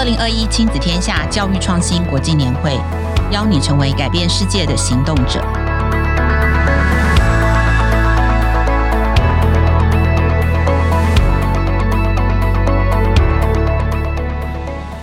二零二一亲子天下教育创新国际年会，邀你成为改变世界的行动者。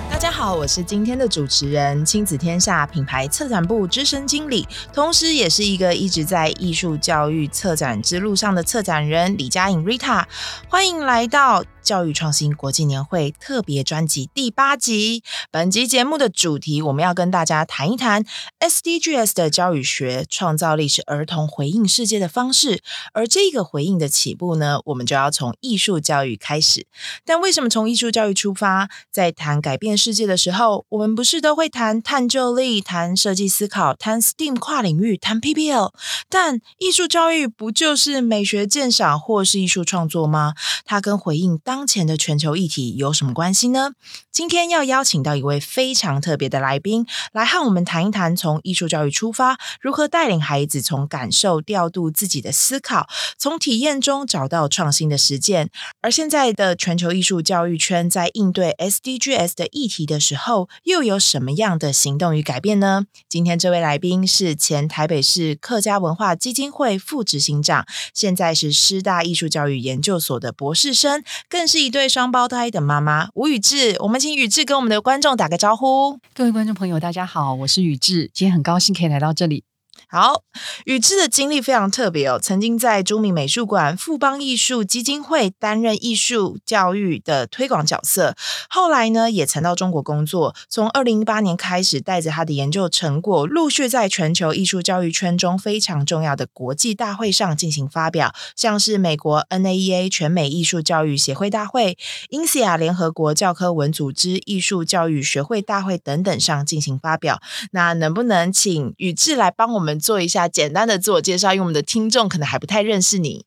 大家好，我是今天的主持人，亲子天下品牌策展部资深经理，同时也是一个一直在艺术教育策展之路上的策展人李佳颖 Rita，欢迎来到。教育创新国际年会特别专辑第八集，本集节目的主题，我们要跟大家谈一谈 SDGs 的教育学，创造力是儿童回应世界的方式。而这个回应的起步呢，我们就要从艺术教育开始。但为什么从艺术教育出发？在谈改变世界的时候，我们不是都会谈探究力、谈设计思考、谈 STEAM 跨领域、谈 PBL？但艺术教育不就是美学鉴赏或是艺术创作吗？它跟回应当当前的全球议题有什么关系呢？今天要邀请到一位非常特别的来宾，来和我们谈一谈从艺术教育出发，如何带领孩子从感受调度自己的思考，从体验中找到创新的实践。而现在的全球艺术教育圈在应对 SDGs 的议题的时候，又有什么样的行动与改变呢？今天这位来宾是前台北市客家文化基金会副执行长，现在是师大艺术教育研究所的博士生，更是一对双胞胎的妈妈吴宇智，我们请宇智跟我们的观众打个招呼。各位观众朋友，大家好，我是宇智，今天很高兴可以来到这里。好，宇志的经历非常特别哦，曾经在朱铭美术馆、富邦艺术基金会担任艺术教育的推广角色，后来呢也曾到中国工作。从二零一八年开始，带着他的研究成果，陆续在全球艺术教育圈中非常重要的国际大会上进行发表，像是美国 NAEA 全美艺术教育协会大会、英西亚联合国教科文组织艺术教育学会大会等等上进行发表。那能不能请宇志来帮我们？做一下简单的自我介绍，因为我们的听众可能还不太认识你。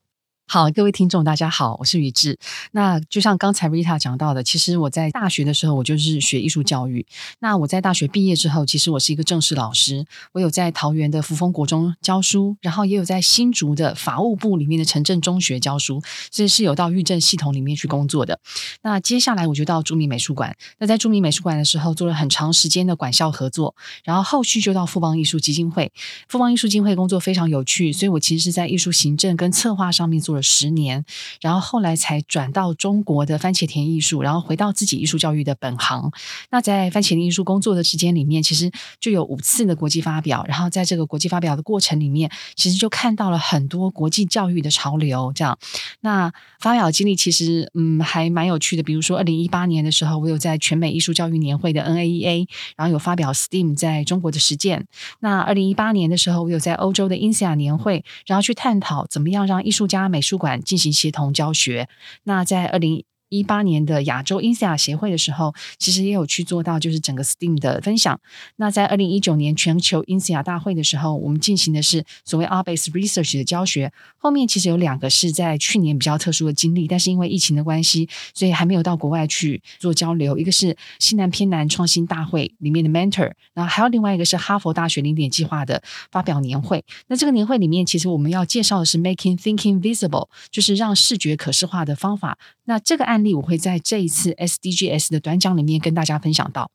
好，各位听众，大家好，我是宇志。那就像刚才 Rita 讲到的，其实我在大学的时候，我就是学艺术教育。那我在大学毕业之后，其实我是一个正式老师。我有在桃园的扶风国中教书，然后也有在新竹的法务部里面的城镇中学教书，所以是有到育政系统里面去工作的。那接下来我就到著名美术馆。那在著名美术馆的时候，做了很长时间的管校合作，然后后续就到富邦艺术基金会。富邦艺术基金会工作非常有趣，所以我其实是在艺术行政跟策划上面做了。十年，然后后来才转到中国的番茄田艺术，然后回到自己艺术教育的本行。那在番茄田艺术工作的时间里面，其实就有五次的国际发表。然后在这个国际发表的过程里面，其实就看到了很多国际教育的潮流。这样，那发表经历其实嗯还蛮有趣的。比如说，二零一八年的时候，我有在全美艺术教育年会的 NAEA，然后有发表 STEAM 在中国的实践。那二零一八年的时候，我有在欧洲的 InSEA 年会，然后去探讨怎么样让艺术家美术馆进行协同教学。那在二零一八年的亚洲 InSEA 协会的时候，其实也有去做到，就是整个 STEAM 的分享。那在二零一九年全球 InSEA 大会的时候，我们进行的是所谓 R Base Research 的教学。后面其实有两个是在去年比较特殊的经历，但是因为疫情的关系，所以还没有到国外去做交流。一个是西南偏南创新大会里面的 Mentor，然后还有另外一个是哈佛大学零点计划的发表年会。那这个年会里面，其实我们要介绍的是 Making Thinking Visible，就是让视觉可视化的方法。那这个案例我会在这一次 SDGs 的短讲里面跟大家分享到。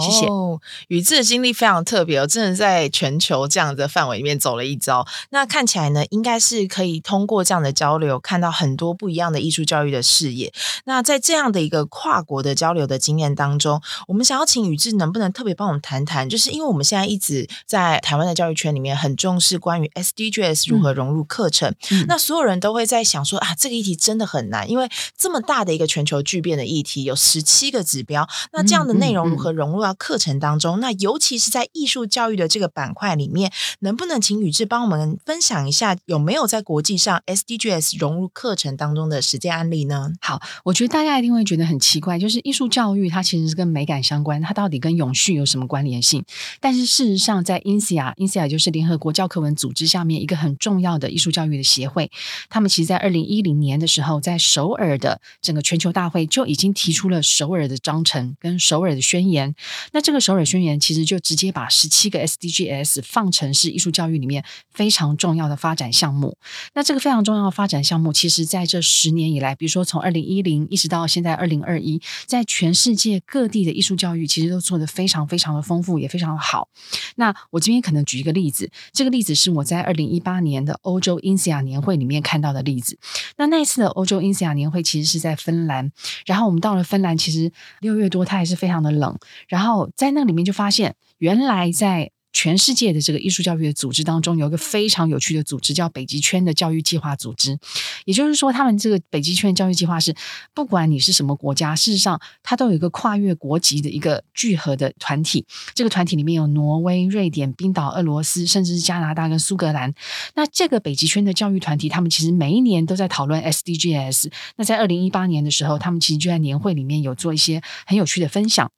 谢谢。哦，宇智的经历非常特别哦，真的在全球这样的范围里面走了一遭。那看起来呢，应该是可以通过这样的交流，看到很多不一样的艺术教育的视野。那在这样的一个跨国的交流的经验当中，我们想要请宇智能不能特别帮我们谈谈，就是因为我们现在一直在台湾的教育圈里面很重视关于 SDGs 如何融入课程，嗯，那所有人都会在想说啊，这个议题真的很难，因为这么大的一个全球巨变的议题，有十七个指标，那这样的内容如何融入到课程当中，那尤其是在艺术教育的这个板块里面，能不能请宇智帮我们分享一下，有没有在国际上 SDGs 融入课程当中的实践案例呢？好，我觉得大家一定会觉得很奇怪，就是艺术教育它其实是跟美感相关，它到底跟永续有什么关联性？但是事实上，在 INSEAD，INSEAD 就是联合国教科文组织下面一个很重要的艺术教育的协会，他们其实，在二零一零年的时候，在首尔的整个全球大会就已经提出了首尔的章程跟首尔的宣言。那这个首尔宣言其实就直接把十七个 SDGs 放成是艺术教育里面非常重要的发展项目。那这个非常重要的发展项目，其实在这十年以来，比如说从二零一零一直到现在二零二一，在全世界各地的艺术教育其实都做得非常非常的丰富，也非常的好。那我这边可能举一个例子，这个例子是我在二零一八年的欧洲 INSEA 年会里面看到的例子。那那一次的欧洲 INSEA 年会其实是在芬兰，然后我们到了芬兰，其实六月多它还是非常的冷，然后在那里面就发现，原来在全世界的这个艺术教育的组织当中，有一个非常有趣的组织，叫北极圈的教育计划组织。也就是说，他们这个北极圈教育计划是，不管你是什么国家，事实上它都有一个跨越国籍的一个聚合的团体。这个团体里面有挪威、瑞典、冰岛、俄罗斯，甚至是加拿大跟苏格兰。那这个北极圈的教育团体，他们其实每一年都在讨论 SDGs。那在二零一八年的时候，他们其实就在年会里面有做一些很有趣的分享。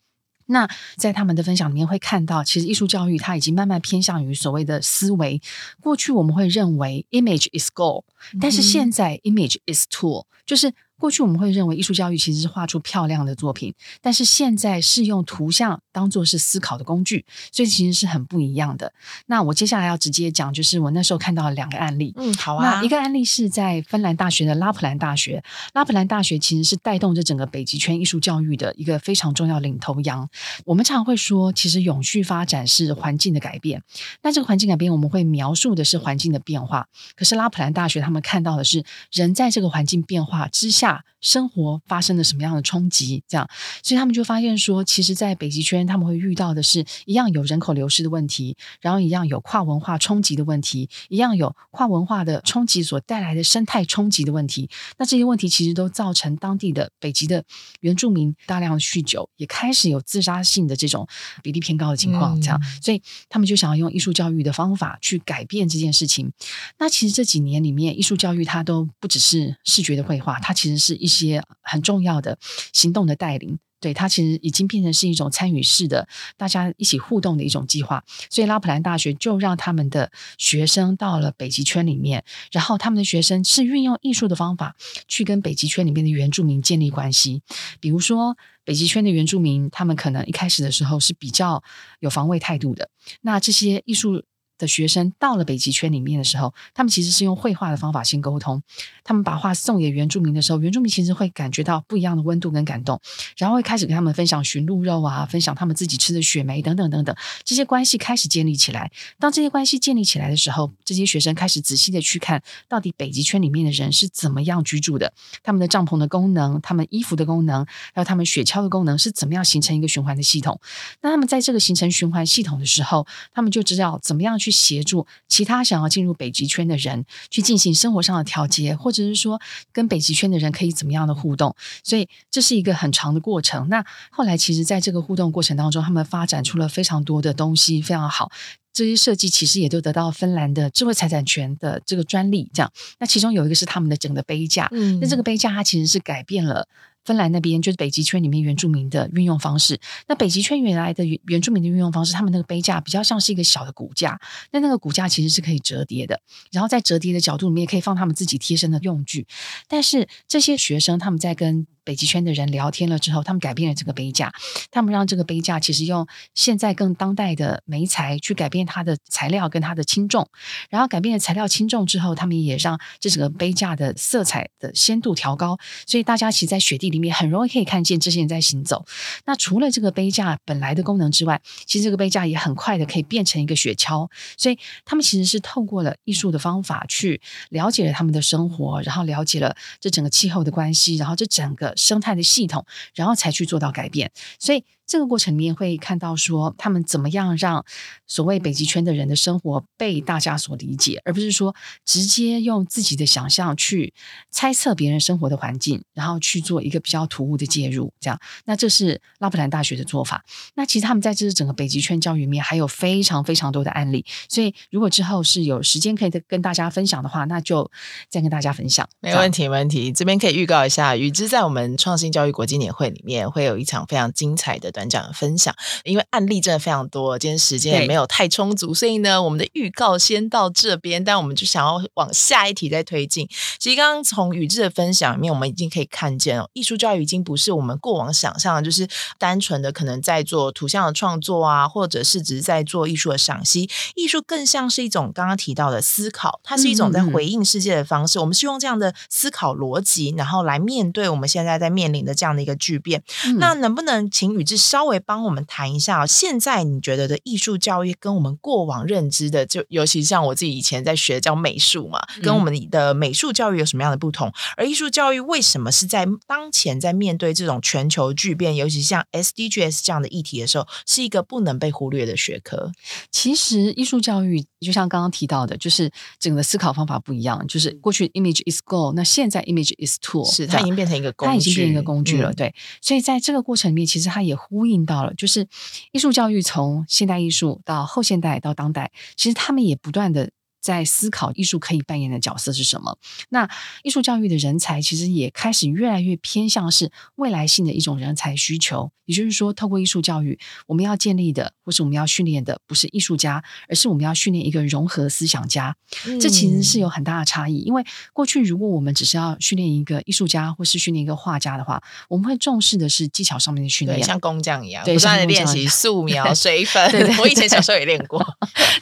那在他们的分享里面会看到，其实艺术教育它已经慢慢偏向于所谓的思维。过去我们会认为 image is goal，但是现在 image is tool，就是。过去我们会认为艺术教育其实是画出漂亮的作品，但是现在是用图像当做是思考的工具，所以其实是很不一样的。那我接下来要直接讲，就是我那时候看到了两个案例。嗯，好啊。那一个案例是在芬兰大学的拉普兰大学，拉普兰大学其实是带动这整个北极圈艺术教育的一个非常重要领头羊。我们常会说，其实永续发展是环境的改变。那这个环境改变，我们会描述的是环境的变化。可是拉普兰大学他们看到的是人在这个环境变化之下。生活发生了什么样的冲击？这样，所以他们就发现说，其实，在北极圈，他们会遇到的是一样有人口流失的问题，然后一样有跨文化冲击的问题，一样有跨文化的冲击所带来的生态冲击的问题。那这些问题其实都造成当地的北极的原住民大量酗酒，也开始有自杀性的这种比例偏高的情况。这样，所以他们就想要用艺术教育的方法去改变这件事情。那其实这几年里面，艺术教育它都不只是视觉的绘画，它其实是一些很重要的行动的带领，对，它其实已经变成是一种参与式的，大家一起互动的一种计划。所以拉普兰大学就让他们的学生到了北极圈里面，然后他们的学生是运用艺术的方法去跟北极圈里面的原住民建立关系。比如说，北极圈的原住民，他们可能一开始的时候是比较有防卫态度的，那这些艺术。的学生到了北极圈里面的时候，他们其实是用绘画的方法先沟通。他们把画送给原住民的时候，原住民其实会感觉到不一样的温度跟感动，然后会开始跟他们分享驯鹿肉啊，分享他们自己吃的雪梅等等等等，这些关系开始建立起来。当这些关系建立起来的时候，这些学生开始仔细的去看到底北极圈里面的人是怎么样居住的，他们的帐篷的功能，他们衣服的功能，还有他们雪橇的功能是怎么样形成一个循环的系统。那他们在这个形成循环系统的时候，他们就知道怎么样去。协助其他想要进入北极圈的人去进行生活上的调节，或者是说跟北极圈的人可以怎么样的互动，所以这是一个很长的过程。那后来其实在这个互动过程当中，他们发展出了非常多的东西，非常好。这些设计其实也都得到芬兰的智慧财产权的这个专利。这样，那其中有一个是他们的整个杯架，嗯，那这个杯架它其实是改变了。芬兰那边就是北极圈里面原住民的运用方式。那北极圈原来的原住民的运用方式，他们那个杯架比较像是一个小的骨架。那那个骨架其实是可以折叠的，然后在折叠的角度里面也可以放他们自己贴身的用具。但是这些学生他们在跟北极圈的人聊天了之后，他们改变了这个杯架，他们让这个杯架其实用现在更当代的媒材去改变它的材料跟它的轻重，然后改变了材料轻重之后，他们也让这整个杯架的色彩的鲜度调高，所以大家其实，在雪地里面很容易可以看见这些人在行走。那除了这个杯架本来的功能之外，其实这个杯架也很快的可以变成一个雪橇，所以他们其实是透过了艺术的方法去了解了他们的生活，然后了解了这整个气候的关系，然后这整个。生态的系统，然后才去做到改变，所以。这个过程里面会看到说，他们怎么样让所谓北极圈的人的生活被大家所理解，而不是说直接用自己的想象去猜测别人生活的环境，然后去做一个比较突兀的介入。这样，那这是拉普兰大学的做法。那其实他们在这整个北极圈教育里面还有非常非常多的案例，所以如果之后是有时间可以跟大家分享的话，那就再跟大家分享。没问题，没问题。这边可以预告一下，语之在我们创新教育国际年会里面会有一场非常精彩的。短讲的分享。因为案例真的非常多，今天时间也没有太充足，所以呢，我们的预告先到这边。但我们就想要往下一题再推进。其实刚刚从宇智的分享里面，我们已经可以看见哦，艺术教育已经不是我们过往想象的，就是单纯的可能在做图像的创作啊，或者是只是在做艺术的赏析。艺术更像是一种刚刚提到的思考，它是一种在回应世界的方式。嗯嗯，我们是用这样的思考逻辑，然后来面对我们现在在面临的这样的一个巨变。嗯、那能不能请宇志稍微帮我们谈一下？现在你觉得的艺术教育跟我们过往认知的，就尤其像我自己以前在学叫美术嘛，跟我们的美术教育有什么样的不同？而艺术教育为什么是在当前在面对这种全球巨变，尤其像 SDGs 这样的议题的时候，是一个不能被忽略的学科？其实艺术教育就像刚刚提到的，就是整个思考方法不一样，就是过去 image is goal，那现在 image is tool，是它已经变成一个工具，它已经变成一个工具了。嗯、对，所以在这个过程里面，其实它也呼应到了，就是艺术教育从现代艺术到后现代到当代，其实他们也不断的。在思考艺术可以扮演的角色是什么？那艺术教育的人才其实也开始越来越偏向是未来性的一种人才需求。也就是说，透过艺术教育，我们要建立的或是我们要训练的，不是艺术家，而是我们要训练一个融合思想家。嗯、这其实是有很大的差异。因为过去如果我们只是要训练一个艺术家或是训练一个画家的话，我们会重视的是技巧上面的训练，像工匠一样，不断的练习素描、水粉。对，对，对，我以前小时候也练过。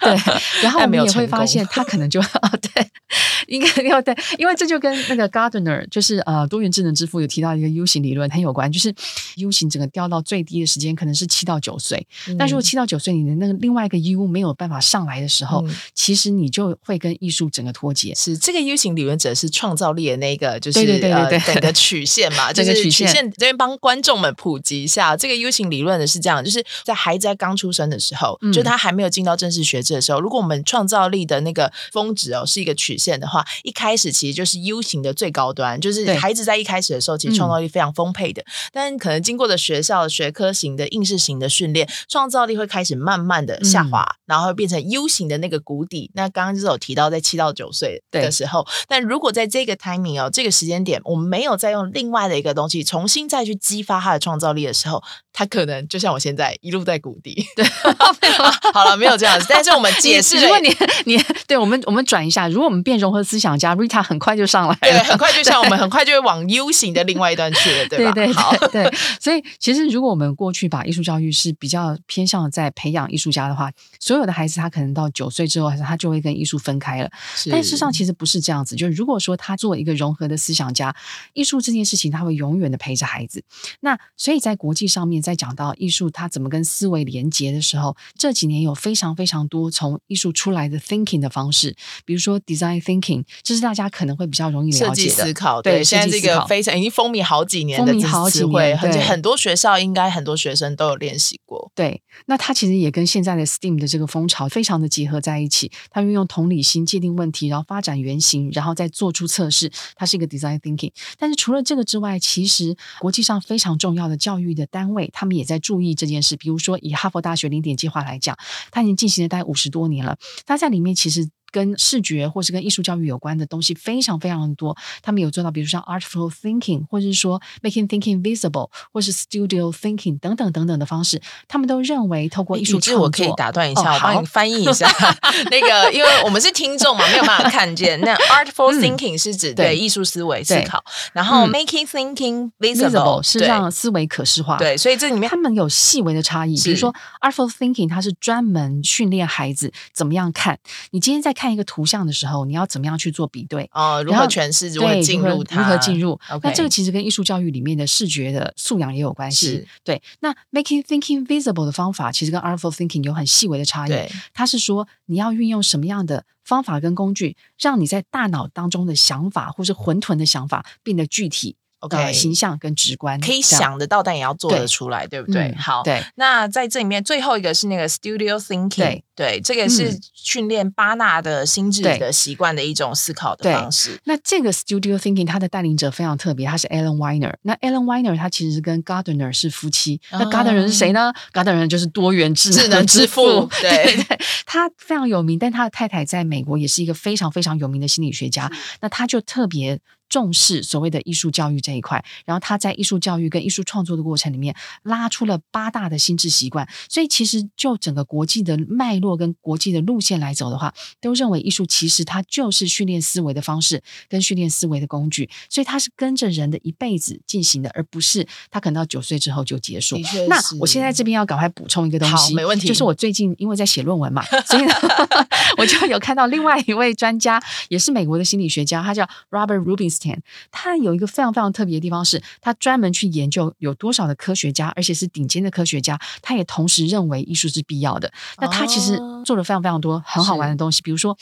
对，然后我们也会发现。他可能就 啊，对，应该要对，因为这就跟那个 Gardner 就是呃多元智能之父有提到一个 U 型理论很有关，就是 U 型整个掉到最低的时间可能是七到九岁，嗯、但如果七到九岁你的那个另外一个 U 没有办法上来的时候，嗯、其实你就会跟艺术整个脱节。是这个 U 型理论者是创造力的那个，就是对对对对对，整个曲线嘛，这个曲线这边帮观众们普及一下，这个 U 型理论的是这样，就是在孩子在刚出生的时候，嗯、就他还没有进到正式学制的时候，如果我们创造力的那个峰值哦是一个曲线的话，一开始其实就是 U 型的最高端，就是孩子在一开始的时候其实创造力非常丰沛的，嗯、但可能经过的学校学科型的应试型的训练，创造力会开始慢慢的下滑，嗯、然后变成 U 型的那个谷底。那刚刚就是有提到在七到九岁的时候，但如果在这个 timing 哦这个时间点，我们没有再用另外的一个东西重新再去激发他的创造力的时候，他可能就像我现在一路在谷底。对，好了，没有这样子，但是我们 解释，如果你你对我们我们转一下。如果我们变融合思想家，Rita 很快就上来了，对，很快就像我们很快就会往 U 型的另外一端去了，对吧？对对好，对。所以其实如果我们过去把艺术教育是比较偏向在培养艺术家的话，所有的孩子他可能到九岁之后，他就会跟艺术分开了。是但事实上其实不是这样子，就是如果说他做一个融合的思想家，艺术这件事情他会永远的陪着孩子。那所以在国际上面，在讲到艺术它怎么跟思维连接的时候，这几年有非常非常多从艺术出来的 thinking 的方式，比如说。design thinking，这是大家可能会比较容易了解的。设计思考，对，现在这个非常已经风靡好几年的词汇，很多学校应该很多学生都有练习过。对，那它其实也跟现在的 STEAM 的这个风潮非常的结合在一起。它运用同理心界定问题，然后发展原型，然后再做出测试，它是一个 design thinking。但是除了这个之外，其实国际上非常重要的教育的单位，他们也在注意这件事。比如说以哈佛大学零点计划来讲，它已经进行了大概五十多年了。它在里面其实。跟视觉或是跟艺术教育有关的东西非常非常多，他们有做到，比如像 artful thinking，或者是说 making thinking visible，或是 studio thinking 等等等等的方式，他们都认为透过艺术，其实我可以打断一下，哦、我帮你翻译一下 那个，因为我们是听众嘛，没有办法看见。那 artful thinking 是指对艺术思维思考，然后 making thinking visible 是让思维可视化。对，所以这里面他们有细微的差异，比如说 artful thinking，它是专门训练孩子怎么样看。你今天在看一个图像的时候，你要怎么样去做比对？哦，如何诠释？如何进入？如何进入.那这个其实跟艺术教育里面的视觉的素养也有关系。对，那 making thinking visible 的方法，其实跟 artful thinking 有很细微的差异。对，它是说你要运用什么样的方法跟工具，让你在大脑当中的想法或是混沌的想法变得具体。OK，、呃、形象跟直观可以想得到，但也要做得出来，对，对不对？嗯、好，对。那在这里面最后一个是那个 Studio Thinking，对，对，这个是训练巴纳的心智的习惯的一种思考的方式。那这个 Studio Thinking，它的带领者非常特别，他是 Alan Weiner。那 Alan Weiner 他其实是跟 Gardner 是夫妻。嗯、那 Gardner 是谁呢？Gardner 就是多元智能智能之父，对对对，他非常有名，但他的太太在美国也是一个非常非常有名的心理学家。那他就特别。重视所谓的艺术教育这一块，然后他在艺术教育跟艺术创作的过程里面拉出了八大的心智习惯。所以其实就整个国际的脉络跟国际的路线来走的话，都认为艺术其实它就是训练思维的方式跟训练思维的工具。所以它是跟着人的一辈子进行的，而不是他可能到九岁之后就结束。那我现在这边要赶快补充一个东西，没问题。就是我最近因为在写论文嘛，所以呢，我就有看到另外一位专家，也是美国的心理学家，他叫 Robert 他有一个非常非常特别的地方是，他专门去研究有多少的科学家，而且是顶尖的科学家，他也同时认为艺术是必要的。那他其实做了非常非常多很好玩的东西，比如说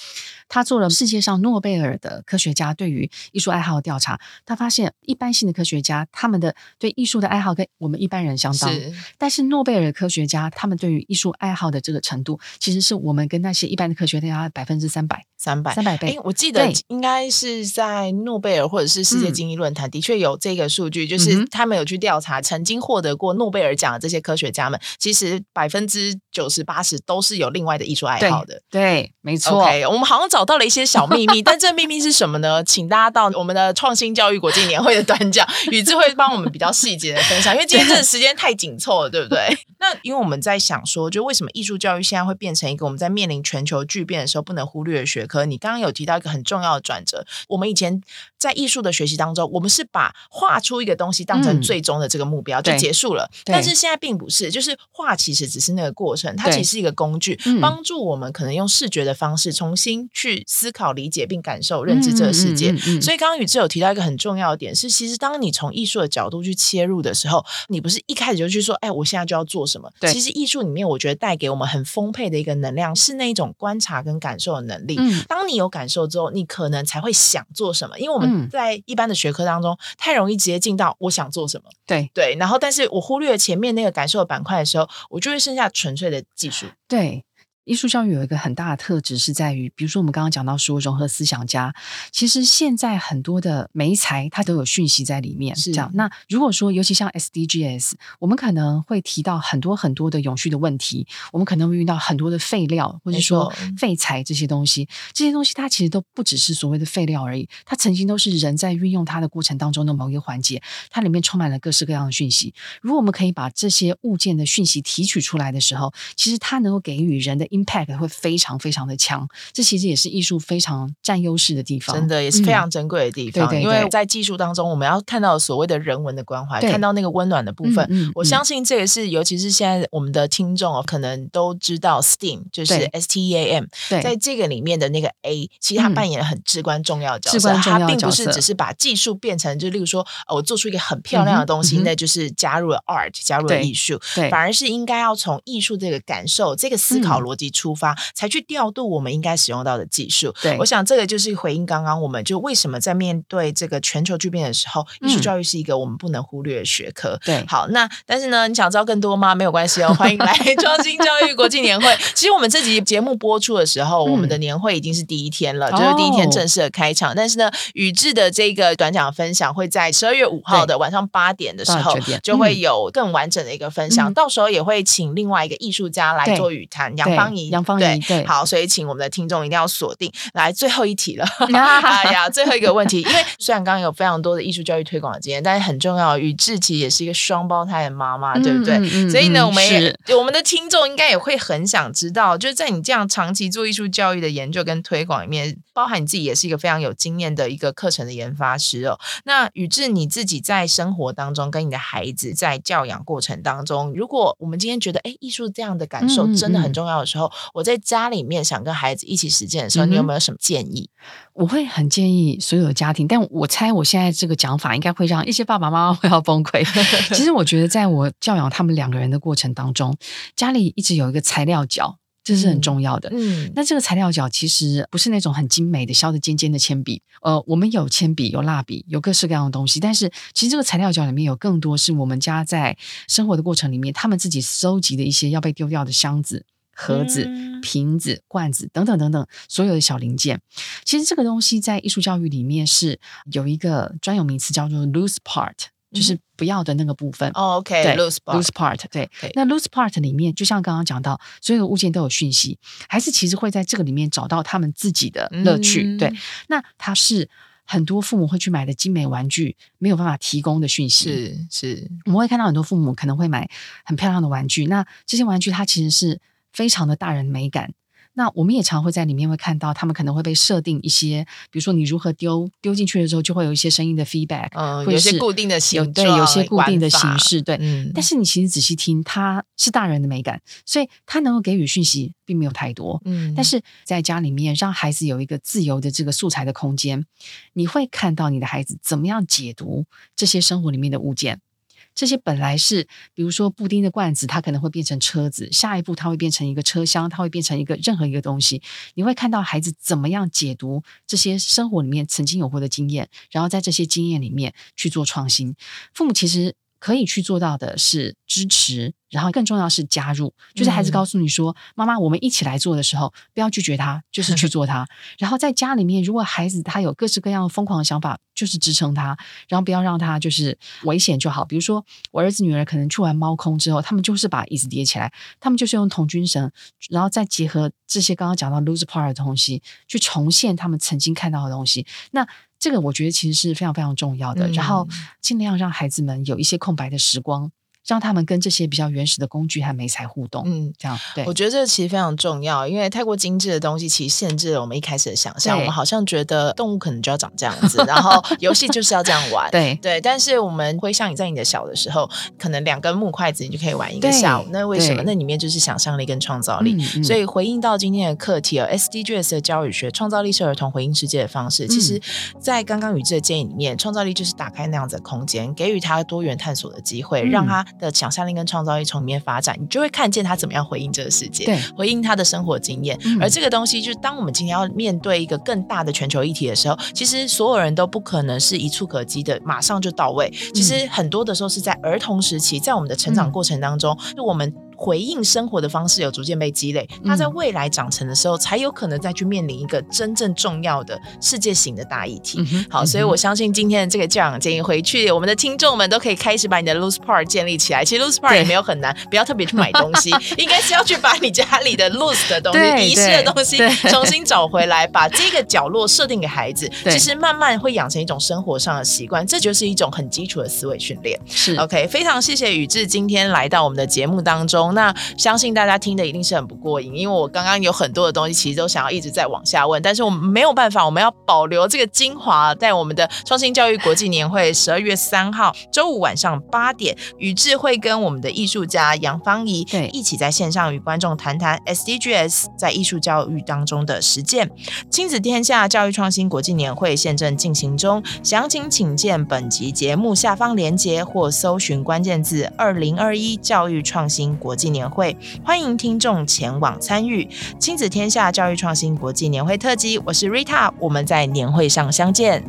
他做了世界上诺贝尔的科学家对于艺术爱好的调查，他发现一般性的科学家他们的对艺术的爱好跟我们一般人相当，但是诺贝尔科学家他们对于艺术爱好的这个程度，其实是我们跟那些一般的科学家百分之三百。三百三百。倍，哎，我记得应该是在诺贝尔或者是世界经济论坛，的确有这个数据，嗯，就是他们有去调查曾经获得过诺贝尔奖的这些科学家们，其实百分之九十八十都是有另外的艺术爱好的。对，对没错。OK，我们好像找到了一些小秘密，但这秘密是什么呢？请大家到我们的创新教育国际年会的短讲，宇智会帮我们比较细节的分享，因为今天这个时间太紧凑了，对不对？那因为我们在想说，就为什么艺术教育现在会变成一个我们在面临全球巨变的时候不能忽略的学科？你刚刚有提到一个很重要的转折，我们以前在艺术的学习当中，我们是把画出一个东西当成最终的这个目标、嗯、就结束了。但是现在并不是，就是画其实只是那个过程，它其实是一个工具，帮助我们可能用视觉的方式重新去思考、理解并感受、认知这个世界。嗯嗯嗯嗯、所以刚刚宇智有提到一个很重要的点是，其实当你从艺术的角度去切入的时候，你不是一开始就去说，哎，我现在就要做什么？对，其实艺术里面，我觉得带给我们很丰沛的一个能量，是那一种观察跟感受的能力。嗯、当你有感受之后，你可能才会想做什么。因为我们在一般的学科当中，嗯、太容易直接进到我想做什么。对对，然后但是我忽略了前面那个感受的板块的时候，我就会剩下纯粹的技术。对。艺术教育有一个很大的特质是在于，比如说我们刚刚讲到说融合思想家，其实现在很多的媒材它都有讯息在里面，是这样。那如果说尤其像 SDGs，我们可能会提到很多很多的永续的问题，我们可能会遇到很多的废料或者说废材这些东西，这些东西它其实都不只是所谓的废料而已，它曾经都是人在运用它的过程当中的某一个环节，它里面充满了各式各样的讯息。如果我们可以把这些物件的讯息提取出来的时候，其实它能够给予人的。Impact 会非常非常的强，这其实也是艺术非常占优势的地方，真的也是非常珍贵的地方。嗯、对对对，因为在技术当中，我们要看到所谓的人文的关怀，看到那个温暖的部分。嗯嗯、我相信这也是，尤其是现在我们的听众哦，可能都知道 STEAM 就是 S T E A M，在这个里面的那个 A，其实它扮演很至关重要的角色。它并不是只是把技术变成，就例如说，我做出一个很漂亮的东西，嗯、那就是加入了 art，加入了艺术。对，反而是应该要从艺术这个感受、这个思考逻辑出发，嗯、才。去调度我们应该使用到的技术。对，我想这个就是回应刚刚我们就为什么在面对这个全球巨变的时候，艺术教育是一个我们不能忽略的学科。对，好，那但是呢，你想知道更多吗？没有关系哦，欢迎来 创新教育国际年会。其实我们这集节目播出的时候，我们的年会已经是第一天了，就是第一天正式的开场。但是呢，宇智的这个短讲分享会在十二月五号的晚上八点的时候就会有更完整的一个分享，到时候也会请另外一个艺术家来做语谈，杨芳仪，杨芳怡，对。好，所以请我们的听众一定要锁定。来，最后一题了。哎呀，最后一个问题，因为虽然刚刚有非常多的艺术教育推广的经验，但是很重要，宇智其实也是一个双胞胎的妈妈，对不对？所以呢，我们也是我们的听众应该也会很想知道，就是在你这样长期做艺术教育的研究跟推广里面，包含你自己也是一个非常有经验的一个课程的研发师哦。那宇智你自己在生活当中跟你的孩子在教养过程当中，如果我们今天觉得哎，艺术这样的感受真的很重要的时候，我在家里面。想跟孩子一起实践的时候，你有没有什么建议？我会很建议所有的家庭，但我猜我现在这个讲法应该会让一些爸爸妈妈 会要崩溃。其实我觉得，在我教养他们两个人的过程当中，家里一直有一个材料角，这是很重要的。嗯，那这个材料角其实不是那种很精美的削的尖尖的铅笔。呃，我们有铅笔，有蜡笔，有各式各样的东西，但是其实这个材料角里面有更多是我们家在生活的过程里面，他们自己收集的一些要被丢掉的箱子。盒子、瓶子、罐子等等等等，所有的小零件，其实这个东西在艺术教育里面是有一个专有名词叫做 loose part，就是不要的那个部分。哦，OK，loose part，loose part，对。那 loose part 里面，就像刚刚讲到，所有的物件都有讯息，还是其实会在这个里面找到他们自己的乐趣。对，那它是很多父母会去买的精美玩具没有办法提供的讯息。是是，我们会看到很多父母可能会买很漂亮的玩具，那这些玩具它其实是非常的大人美感。那我们也常会在里面会看到，他们可能会被设定一些，比如说你如何丢丢进去的时候，就会有一些声音的 feedback，嗯，有些固定的形状，对，有些固定的形式，对。嗯，但是你其实仔细听，它是大人的美感，所以它能够给予讯息并没有太多。嗯，但是在家里面让孩子有一个自由的这个素材的空间，你会看到你的孩子怎么样解读这些生活里面的物件。这些本来是，比如说布丁的罐子，它可能会变成车子；下一步，它会变成一个车厢，它会变成一个任何一个东西。你会看到孩子怎么样解读这些生活里面曾经有过的经验，然后在这些经验里面去做创新。父母其实可以去做到的是支持。然后更重要是加入，就是孩子告诉你说：“嗯、妈妈，我们一起来做的时候，不要拒绝他，就是去 做他。”然后在家里面，如果孩子他有各式各样疯狂的想法，就是支撑他，然后不要让他就是危险就好。比如说，我儿子女儿可能去完猫空之后，他们就是把椅子叠起来，他们就是用童军绳，然后再结合这些刚刚讲到 loose part 的东西，去重现他们曾经看到的东西。那这个我觉得其实是非常非常重要的。嗯、然后尽量让孩子们有一些空白的时光。让他们跟这些比较原始的工具和媒材互动，嗯，这样对。我觉得这个其实非常重要，因为太过精致的东西其实限制了我们一开始的想象。我们好像觉得动物可能就要长这样子，然后游戏就是要这样玩，对对。但是我们会像你在你的小的时候，可能两根木筷子你就可以玩一个下午。那为什么？那里面就是想象力跟创造力。嗯嗯、所以回应到今天的课题，SDGs 的教育学，创造力是儿童回应世界的方式。其实，在刚刚宇智的建议里面，创造力就是打开那样子的空间，给予他多元探索的机会，嗯、让他的想象力跟创创造力从里面发展，你就会看见他怎么样回应这个世界，对，回应他的生活经验。嗯、而这个东西，就是当我们今天要面对一个更大的全球议题的时候，其实所有人都不可能是一触可及的，马上就到位。其实很多的时候是在儿童时期，在我们的成长过程当中，就、嗯、我们。回应生活的方式有逐渐被积累，他在未来长成的时候，才有可能再去面临一个真正重要的世界型的大议题。嗯、好，所以我相信今天的这个教养建议回去，我们的听众们都可以开始把你的 loose part 建立起来。其实 loose part 也没有很难，不要特别去买东西，应该是要去把你家里的 loose 的东西、遗失的东西重 新找回来，把这个角落设定给孩子。其实慢慢会养成一种生活上的习惯，这就是一种很基础的思维训练。是 OK，非常谢谢宇智今天来到我们的节目当中。那相信大家听的一定是很不过瘾，因为我刚刚有很多的东西，其实都想要一直在往下问，但是我们没有办法，我们要保留这个精华，在我们的创新教育国际年会十二月三号周五晚上八点，宇智会跟我们的艺术家杨芳怡对一起在线上与观众谈谈 SDGs 在艺术教育当中的实践。亲子天下教育创新国际年会现正进行中，详情请见本集节目下方连结或搜寻关键字“二零二一教育创新国际年会”。会欢迎听众前往参与亲子天下教育创新国际年会特辑，我是 Rita，我们在年会上相见。